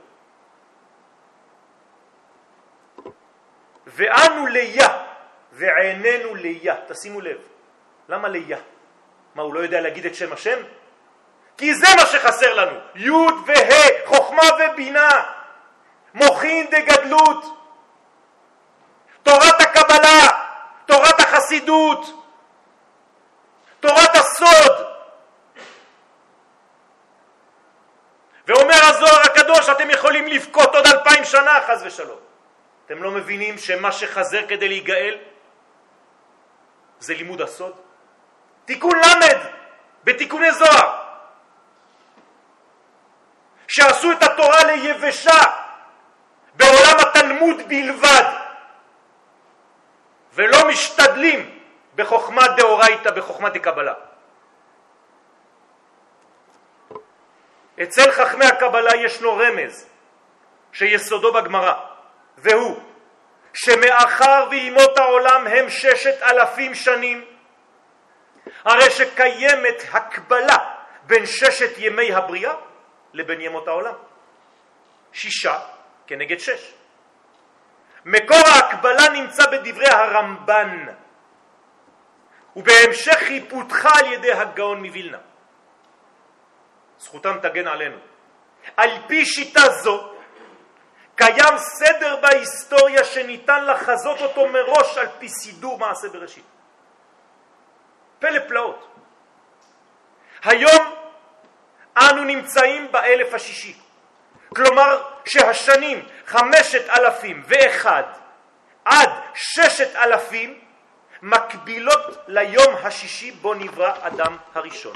ואנו ליה, ועינינו ליה, תשימו לב, למה ליה? מה, הוא לא יודע להגיד את שם השם? כי זה מה שחסר לנו, י' וה', חוכמה ובינה, מוחין דגדלות, תורת הקבלה, תורת החסידות, תורת הסוד. ואומר הזוהר הקדוש, אתם יכולים לבכות עוד אלפיים שנה, חז ושלום. אתם לא מבינים שמה שחזר כדי להיגאל זה לימוד הסוד? תיקון למד בתיקוני זוהר שעשו את התורה ליבשה בעולם התלמוד בלבד ולא משתדלים בחוכמת דאורייתא, בחוכמת דקבלה. אצל חכמי הקבלה ישנו רמז שיסודו בגמרא והוא שמאחר וימות העולם הם ששת אלפים שנים, הרי שקיימת הקבלה בין ששת ימי הבריאה לבין ימות העולם. שישה כנגד שש. מקור ההקבלה נמצא בדברי הרמב"ן, ובהמשך היא פותחה על ידי הגאון מווילנה. זכותם תגן עלינו. על פי שיטה זו קיים סדר בהיסטוריה שניתן לחזות אותו מראש על פי סידור מעשה בראשית. פלא פלאות. היום אנו נמצאים באלף השישי, כלומר שהשנים חמשת אלפים ואחד עד ששת אלפים מקבילות ליום השישי בו נברא אדם הראשון.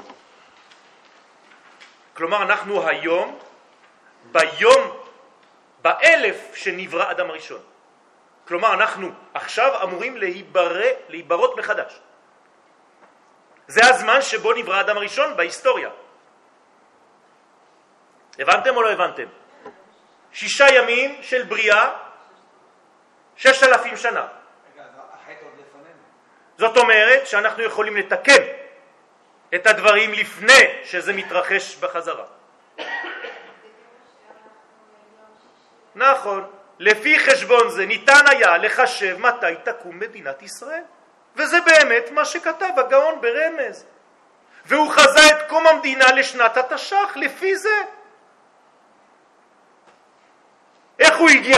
כלומר אנחנו היום ביום באלף שנברא אדם הראשון. כלומר, אנחנו עכשיו אמורים להיברא, להיברות מחדש. זה הזמן שבו נברא אדם הראשון בהיסטוריה. הבנתם או לא הבנתם? שישה ימים של בריאה, שש אלפים שנה. זאת אומרת שאנחנו יכולים לתקן את הדברים לפני שזה מתרחש בחזרה. נכון, לפי חשבון זה ניתן היה לחשב מתי תקום מדינת ישראל. וזה באמת מה שכתב הגאון ברמז. והוא חזה את קום המדינה לשנת התש"ח לפי זה. איך הוא הגיע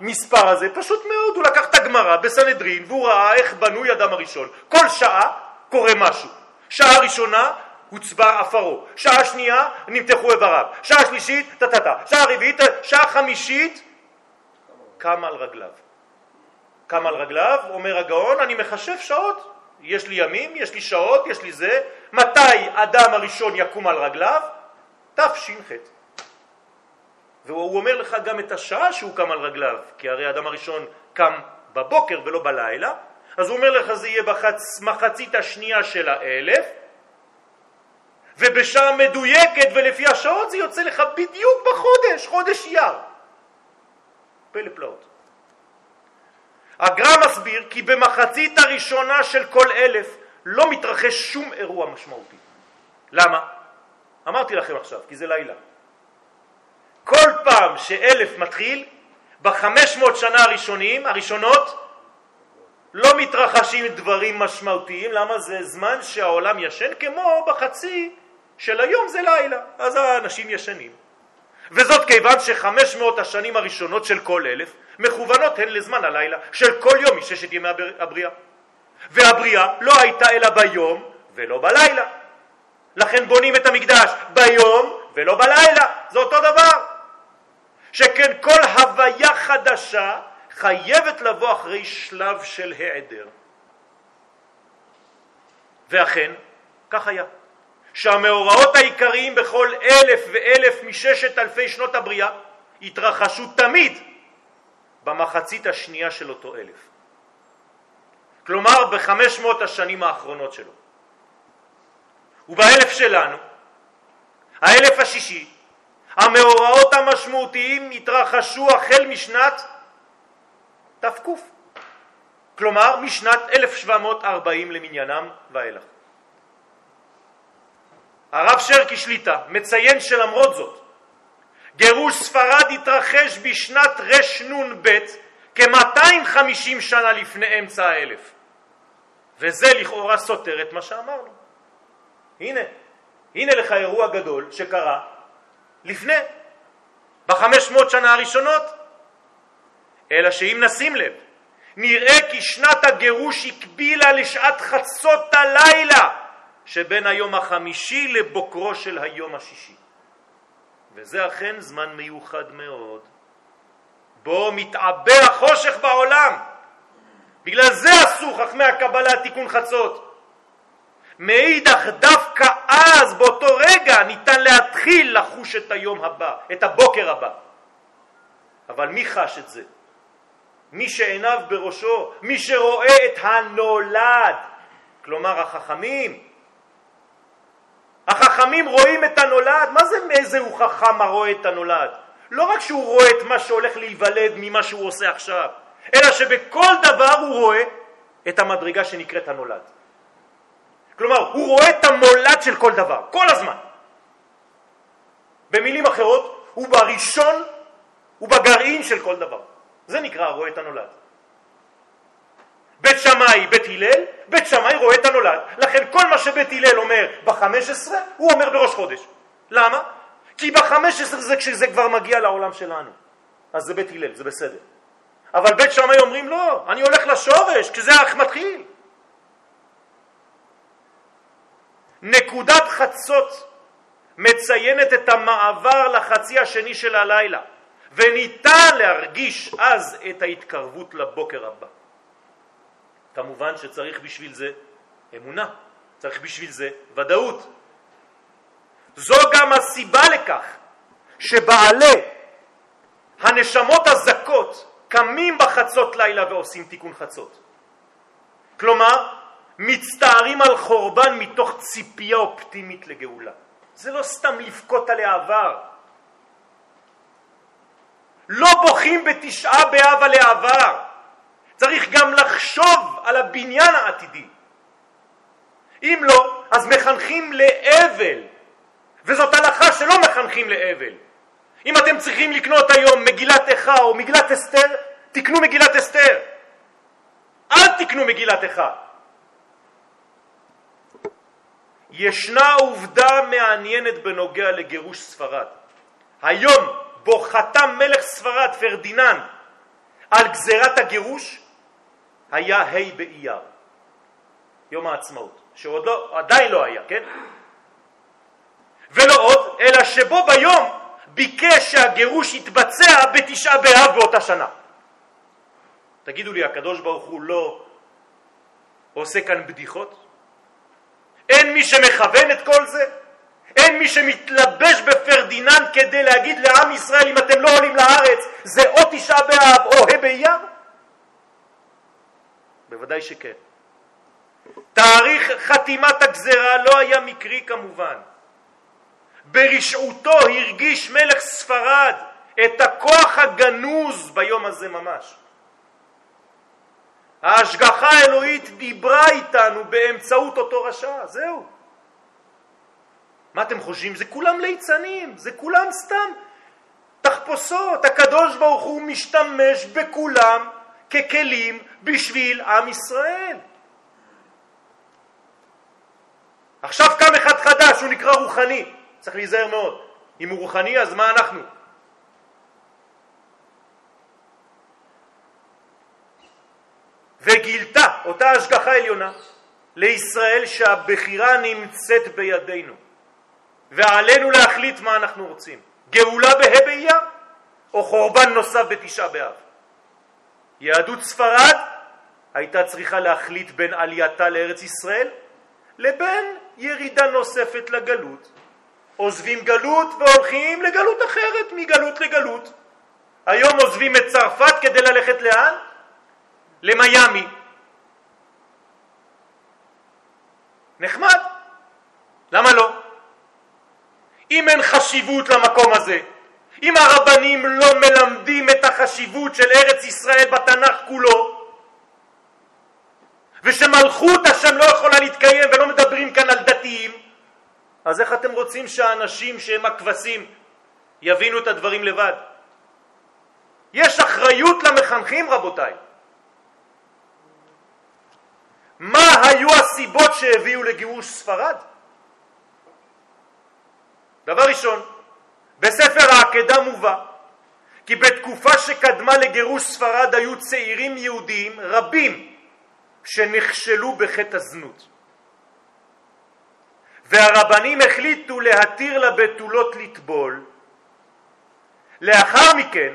למספר הזה? פשוט מאוד, הוא לקח את הגמרא בסנהדרין והוא ראה איך בנוי אדם הראשון. כל שעה קורה משהו. שעה ראשונה הוצבר אפרו, שעה שנייה נמתחו איבריו, שעה שלישית טטטה, שעה רביעית, שעה חמישית קם על רגליו. קם על רגליו, אומר הגאון, אני מחשב שעות, יש לי ימים, יש לי שעות, יש לי זה, מתי אדם הראשון יקום על רגליו? תש"ח. והוא אומר לך גם את השעה שהוא קם על רגליו, כי הרי האדם הראשון קם בבוקר ולא בלילה, אז הוא אומר לך זה יהיה במחצית השנייה של האלף, ובשעה מדויקת ולפי השעות זה יוצא לך בדיוק בחודש, חודש אייר. פלא פלאות. הגר"א מסביר כי במחצית הראשונה של כל אלף לא מתרחש שום אירוע משמעותי. למה? אמרתי לכם עכשיו, כי זה לילה. כל פעם שאלף מתחיל, בחמש מאות שנה הראשונים, הראשונות, לא מתרחשים דברים משמעותיים, למה זה זמן שהעולם ישן כמו בחצי של היום זה לילה, אז האנשים ישנים. וזאת כיוון שחמש מאות השנים הראשונות של כל אלף מכוונות הן לזמן הלילה של כל יום מששת ימי הבריאה. והבריאה לא הייתה אלא ביום ולא בלילה. לכן בונים את המקדש ביום ולא בלילה, זה אותו דבר. שכן כל הוויה חדשה חייבת לבוא אחרי שלב של העדר. ואכן, כך היה. שהמאורעות העיקריים בכל אלף ואלף מששת אלפי שנות הבריאה התרחשו תמיד במחצית השנייה של אותו אלף. כלומר בחמש מאות השנים האחרונות שלו. ובאלף שלנו, האלף השישי, המאורעות המשמעותיים התרחשו החל משנת תק, כלומר משנת 1740 למניינם ואילך. הרב שרקי שליטה מציין שלמרות זאת גירוש ספרד התרחש בשנת רנ"ב כ-250 שנה לפני אמצע האלף וזה לכאורה סותר את מה שאמרנו. הנה, הנה לך אירוע גדול שקרה לפני, בחמש מאות שנה הראשונות. אלא שאם נשים לב, נראה כי שנת הגירוש הקבילה לשעת חצות הלילה שבין היום החמישי לבוקרו של היום השישי. וזה אכן זמן מיוחד מאוד, בו מתעבה החושך בעולם. בגלל זה עשו חכמי הקבלה תיקון חצות. מאידך דווקא אז, באותו רגע, ניתן להתחיל לחוש את היום הבא, את הבוקר הבא. אבל מי חש את זה? מי שעיניו בראשו, מי שרואה את הנולד, כלומר החכמים, החכמים רואים את הנולד, מה זה מאיזה הוא חכם הרואה את הנולד? לא רק שהוא רואה את מה שהולך להיוולד ממה שהוא עושה עכשיו, אלא שבכל דבר הוא רואה את המדרגה שנקראת הנולד. כלומר, הוא רואה את המולד של כל דבר, כל הזמן. במילים אחרות, הוא בראשון, הוא בגרעין של כל דבר. זה נקרא רואה את הנולד. בית שמאי, בית הלל, בית שמאי רואה את הנולד. לכן כל מה שבית הלל אומר ב-15, הוא אומר בראש חודש. למה? כי ב-15 זה כשזה כבר מגיע לעולם שלנו. אז זה בית הלל, זה בסדר. אבל בית שמאי אומרים לא, אני הולך לשורש, כשזה אך מתחיל. נקודת חצות מציינת את המעבר לחצי השני של הלילה, וניתן להרגיש אז את ההתקרבות לבוקר הבא. כמובן שצריך בשביל זה אמונה, צריך בשביל זה ודאות. זו גם הסיבה לכך שבעלי הנשמות הזכות קמים בחצות לילה ועושים תיקון חצות. כלומר, מצטערים על חורבן מתוך ציפייה אופטימית לגאולה. זה לא סתם לבכות על העבר. לא בוכים בתשעה באב על העבר. צריך גם לחשוב על הבניין העתידי. אם לא, אז מחנכים לאבל, וזאת הלכה שלא מחנכים לאבל. אם אתם צריכים לקנות היום מגילת איכה או מגילת אסתר, תקנו מגילת אסתר. אל תקנו מגילת איכה. ישנה עובדה מעניינת בנוגע לגירוש ספרד. היום בו חתם מלך ספרד פרדיננד על גזירת הגירוש היה ה' באייר, יום העצמאות, שעוד לא, עדיין לא היה, כן? ולא עוד, אלא שבו ביום ביקש שהגירוש יתבצע בתשעה באב באותה שנה. תגידו לי, הקדוש ברוך הוא לא עושה כאן בדיחות? אין מי שמכוון את כל זה? אין מי שמתלבש בפרדיננד כדי להגיד לעם ישראל אם אתם לא עולים לארץ זה או תשעה באב או ה' באייר? בוודאי שכן. תאריך חתימת הגזרה לא היה מקרי כמובן. ברשעותו הרגיש מלך ספרד את הכוח הגנוז ביום הזה ממש. ההשגחה האלוהית דיברה איתנו באמצעות אותו רשע, זהו. מה אתם חושבים? זה כולם ליצנים, זה כולם סתם תחפושות. הקדוש ברוך הוא משתמש בכולם ככלים בשביל עם ישראל. עכשיו קם אחד חדש, הוא נקרא רוחני, צריך להיזהר מאוד. אם הוא רוחני, אז מה אנחנו? וגילתה אותה השגחה עליונה לישראל שהבחירה נמצאת בידינו ועלינו להחליט מה אנחנו רוצים גאולה בה' באייר או חורבן נוסף בתשעה באב יהדות ספרד הייתה צריכה להחליט בין עלייתה לארץ ישראל לבין ירידה נוספת לגלות עוזבים גלות והולכים לגלות אחרת מגלות לגלות היום עוזבים את צרפת כדי ללכת לאן? למיאמי. נחמד. למה לא? אם אין חשיבות למקום הזה, אם הרבנים לא מלמדים את החשיבות של ארץ ישראל בתנ"ך כולו, ושמלכות השם לא יכולה להתקיים ולא מדברים כאן על דתיים, אז איך אתם רוצים שהאנשים שהם הכבשים יבינו את הדברים לבד? יש אחריות למחנכים רבותיי. מה היו הסיבות שהביאו לגירוש ספרד? דבר ראשון, בספר העקדה מובא כי בתקופה שקדמה לגירוש ספרד היו צעירים יהודיים רבים שנכשלו בחטא הזנות. והרבנים החליטו להתיר לבתולות לטבול. לאחר מכן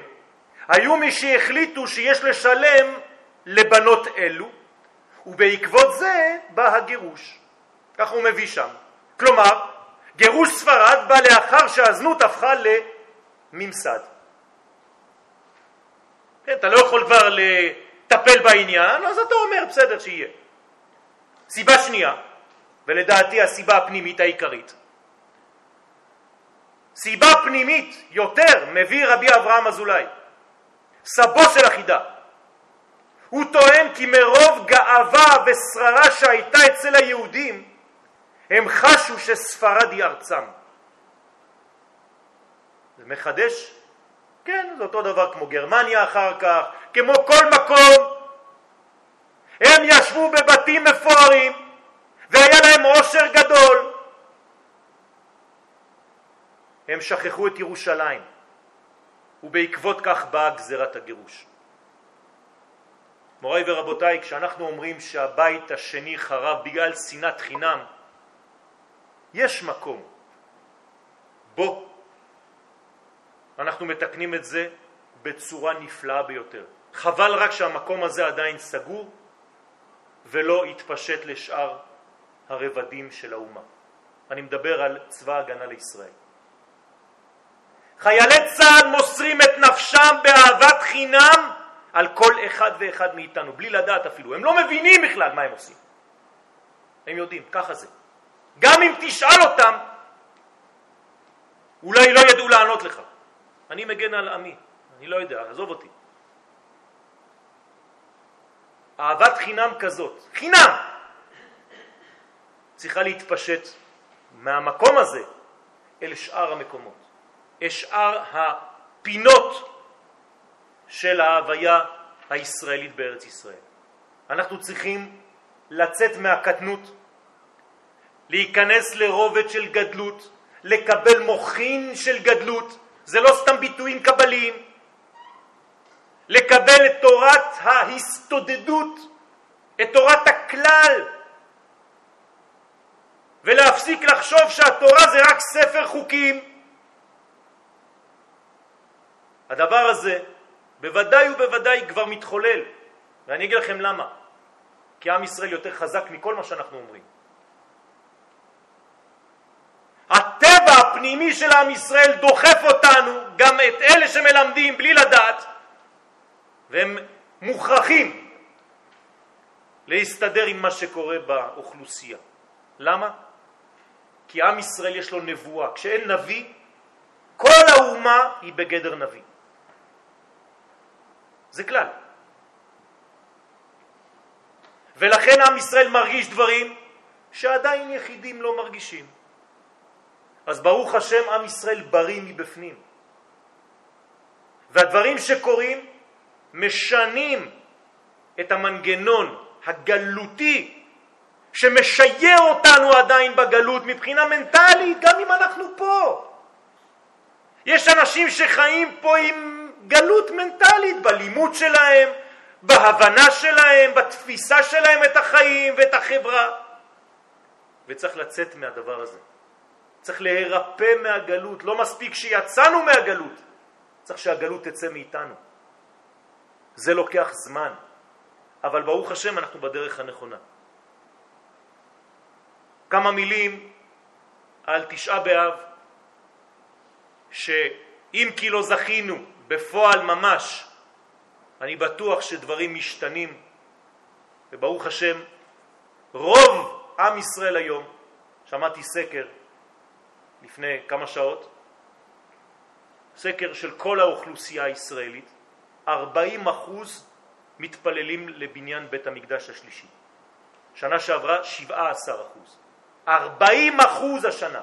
היו מי שהחליטו שיש לשלם לבנות אלו ובעקבות זה בא הגירוש. כך הוא מביא שם. כלומר, גירוש ספרד בא לאחר שהזנות הפכה לממסד. כן, אתה לא יכול כבר לטפל בעניין, אז אתה אומר בסדר שיהיה. סיבה שנייה, ולדעתי הסיבה הפנימית העיקרית, סיבה פנימית יותר מביא רבי אברהם אזולאי, סבו של החידה. הוא טוען כי מרוב גאווה ושררה שהייתה אצל היהודים, הם חשו שספרד היא ארצם. זה מחדש? כן, זה אותו דבר כמו גרמניה אחר כך, כמו כל מקום. הם ישבו בבתים מפוארים והיה להם עושר גדול. הם שכחו את ירושלים ובעקבות כך באה גזירת הגירוש. מוריי ורבותיי, כשאנחנו אומרים שהבית השני חרב בגלל שנאת חינם, יש מקום בו אנחנו מתקנים את זה בצורה נפלאה ביותר. חבל רק שהמקום הזה עדיין סגור ולא יתפשט לשאר הרבדים של האומה. אני מדבר על צבא הגנה לישראל. חיילי צה"ל מוסרים את נפשם באהבת חינם על כל אחד ואחד מאיתנו, בלי לדעת אפילו. הם לא מבינים בכלל מה הם עושים. הם יודעים, ככה זה. גם אם תשאל אותם, אולי לא ידעו לענות לך. אני מגן על עמי, אני לא יודע, עזוב אותי. אהבת חינם כזאת, חינם, צריכה להתפשט מהמקום הזה אל שאר המקומות, אל שאר הפינות של ההוויה הישראלית בארץ ישראל. אנחנו צריכים לצאת מהקטנות, להיכנס לרובד של גדלות, לקבל מוחין של גדלות, זה לא סתם ביטויים קבליים, לקבל את תורת ההסתודדות, את תורת הכלל, ולהפסיק לחשוב שהתורה זה רק ספר חוקים. הדבר הזה בוודאי ובוודאי כבר מתחולל, ואני אגיד לכם למה. כי עם ישראל יותר חזק מכל מה שאנחנו אומרים. הטבע הפנימי של עם ישראל דוחף אותנו, גם את אלה שמלמדים בלי לדעת, והם מוכרחים להסתדר עם מה שקורה באוכלוסייה. למה? כי עם ישראל יש לו נבואה. כשאין נביא, כל האומה היא בגדר נביא. זה כלל. ולכן עם ישראל מרגיש דברים שעדיין יחידים לא מרגישים. אז ברוך השם עם ישראל בריא מבפנים. והדברים שקורים משנים את המנגנון הגלותי שמשייר אותנו עדיין בגלות מבחינה מנטלית, גם אם אנחנו פה. יש אנשים שחיים פה עם גלות מנטלית בלימוד שלהם, בהבנה שלהם, בתפיסה שלהם את החיים ואת החברה. וצריך לצאת מהדבר הזה. צריך להירפא מהגלות. לא מספיק שיצאנו מהגלות, צריך שהגלות תצא מאיתנו. זה לוקח זמן, אבל ברוך השם אנחנו בדרך הנכונה. כמה מילים על תשעה באב, שאם כי לא זכינו בפועל ממש, אני בטוח שדברים משתנים, וברוך השם, רוב עם ישראל היום, שמעתי סקר לפני כמה שעות, סקר של כל האוכלוסייה הישראלית, 40 אחוז מתפללים לבניין בית המקדש השלישי. שנה שעברה 17 אחוז. 40 אחוז השנה.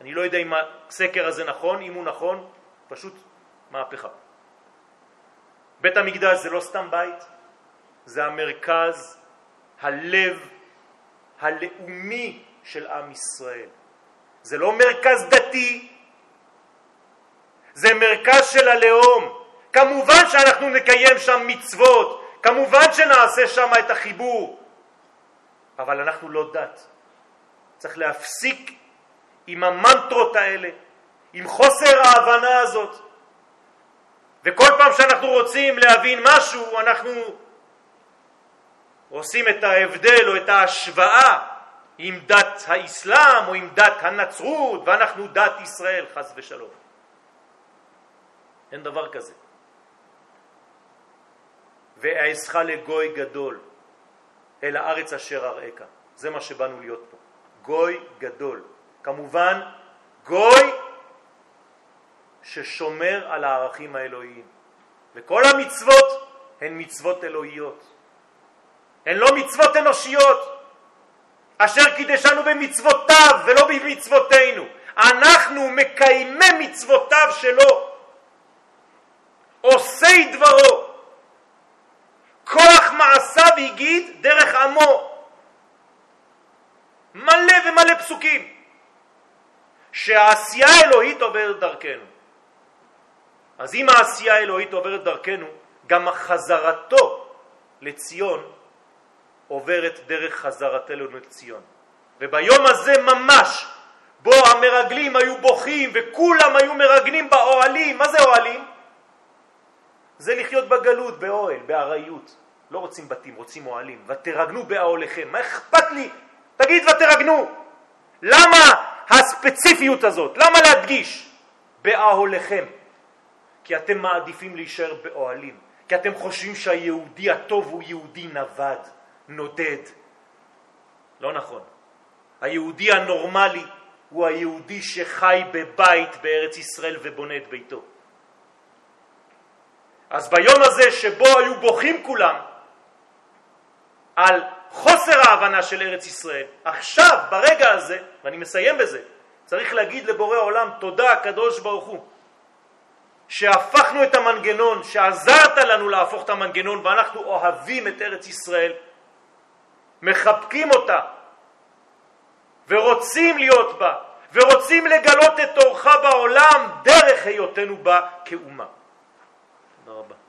אני לא יודע אם הסקר הזה נכון, אם הוא נכון, פשוט מהפכה. בית המקדש זה לא סתם בית, זה המרכז, הלב הלאומי של עם ישראל. זה לא מרכז דתי, זה מרכז של הלאום. כמובן שאנחנו נקיים שם מצוות, כמובן שנעשה שם את החיבור, אבל אנחנו לא דת. צריך להפסיק עם המנטרות האלה, עם חוסר ההבנה הזאת. וכל פעם שאנחנו רוצים להבין משהו, אנחנו עושים את ההבדל או את ההשוואה עם דת האסלאם או עם דת הנצרות, ואנחנו דת ישראל, חס ושלום. אין דבר כזה. ואעשך לגוי גדול אל הארץ אשר אראך. זה מה שבאנו להיות פה. גוי גדול. כמובן, גוי ששומר על הערכים האלוהיים. וכל המצוות הן מצוות אלוהיות. הן לא מצוות אנושיות. אשר קידשנו במצוותיו ולא במצוותינו. אנחנו מקיימי מצוותיו שלו, עושי דברו. כוח מעשיו הגיד דרך עמו. מלא ומלא פסוקים. שהעשייה האלוהית עוברת דרכנו. אז אם העשייה האלוהית עוברת דרכנו, גם החזרתו לציון עוברת דרך חזרתנו לציון. וביום הזה ממש, בו המרגלים היו בוכים וכולם היו מרגנים באוהלים, מה זה אוהלים? זה לחיות בגלות, באוהל, בארעיות. לא רוצים בתים, רוצים אוהלים. ותרגנו באוהליכם. מה אכפת לי? תגיד ותרגנו. למה הספציפיות הזאת? למה להדגיש? באוהליכם. כי אתם מעדיפים להישאר באוהלים. כי אתם חושבים שהיהודי הטוב הוא יהודי נווד, נודד. לא נכון. היהודי הנורמלי הוא היהודי שחי בבית בארץ ישראל ובונה את ביתו. אז ביום הזה שבו היו בוכים כולם על חוסר ההבנה של ארץ ישראל, עכשיו, ברגע הזה, ואני מסיים בזה, צריך להגיד לבורא עולם תודה הקדוש ברוך הוא, שהפכנו את המנגנון, שעזרת לנו להפוך את המנגנון ואנחנו אוהבים את ארץ ישראל, מחבקים אותה ורוצים להיות בה ורוצים לגלות את אורך בעולם דרך היותנו בה כאומה. תודה רבה.